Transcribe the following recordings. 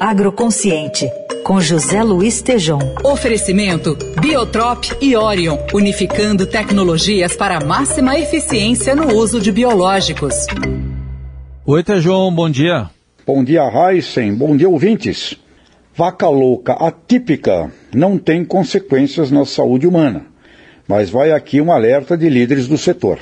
Agroconsciente, com José Luiz Tejom. Oferecimento Biotrop e Orion, unificando tecnologias para máxima eficiência no uso de biológicos. Oi, Tejom, bom dia. Bom dia, Heisen. Bom dia, ouvintes. Vaca louca atípica não tem consequências na saúde humana, mas vai aqui um alerta de líderes do setor.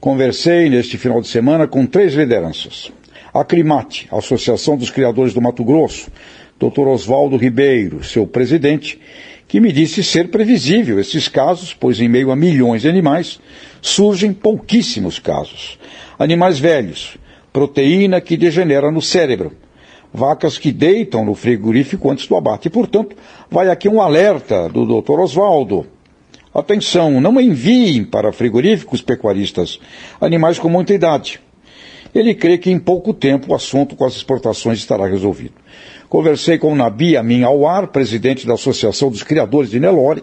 Conversei neste final de semana com três lideranças. A Climate, Associação dos Criadores do Mato Grosso, Dr. Oswaldo Ribeiro, seu presidente, que me disse ser previsível esses casos, pois em meio a milhões de animais surgem pouquíssimos casos. Animais velhos, proteína que degenera no cérebro, vacas que deitam no frigorífico antes do abate. Portanto, vai aqui um alerta do Dr. Oswaldo. Atenção, não enviem para frigoríficos pecuaristas animais com muita idade. Ele crê que em pouco tempo o assunto com as exportações estará resolvido. Conversei com Nabi Amin Awar, presidente da Associação dos Criadores de Nelore,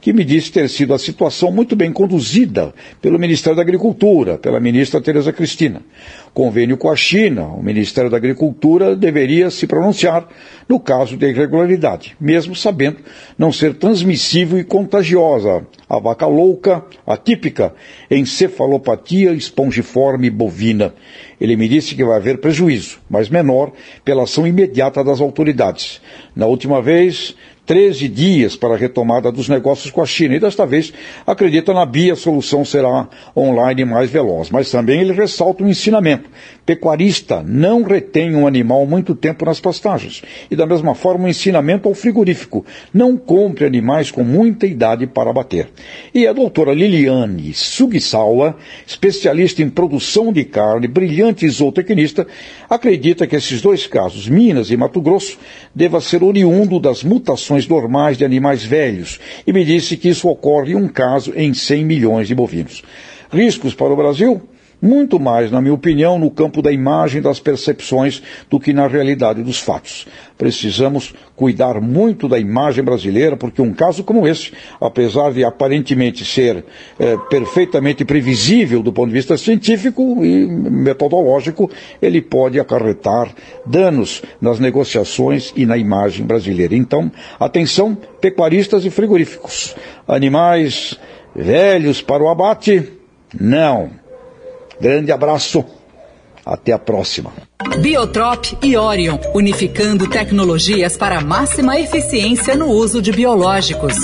que me disse ter sido a situação muito bem conduzida pelo Ministério da Agricultura, pela ministra Tereza Cristina. Convênio com a China, o Ministério da Agricultura deveria se pronunciar no caso de irregularidade, mesmo sabendo não ser transmissível e contagiosa a vaca louca, atípica, encefalopatia espongiforme bovina. Ele me disse que vai haver prejuízo, mas menor, pela ação imediata das autoridades. Na última vez, 13 dias para a retomada dos negócios com a China. E desta vez, acredita na BIA, a solução será online mais veloz. Mas também ele ressalta um ensinamento. Pecuarista não retém um animal muito tempo nas pastagens. E da mesma forma, um ensinamento ao frigorífico. Não compre animais com muita idade para abater. E a doutora Liliane Sugisawa, especialista em produção de carne, brilhante zootecnista, acredita que esses dois casos, Minas e Mato Grosso, deva ser oriundo das mutações normais de animais velhos e me disse que isso ocorre em um caso em 100 milhões de bovinos. Riscos para o Brasil? Muito mais, na minha opinião, no campo da imagem das percepções do que na realidade dos fatos. Precisamos cuidar muito da imagem brasileira, porque um caso como esse, apesar de aparentemente ser é, perfeitamente previsível do ponto de vista científico e metodológico, ele pode acarretar danos nas negociações e na imagem brasileira. Então, atenção, pecuaristas e frigoríficos. Animais velhos para o abate? Não Grande abraço. Até a próxima. Biotrop e Orion, unificando tecnologias para máxima eficiência no uso de biológicos.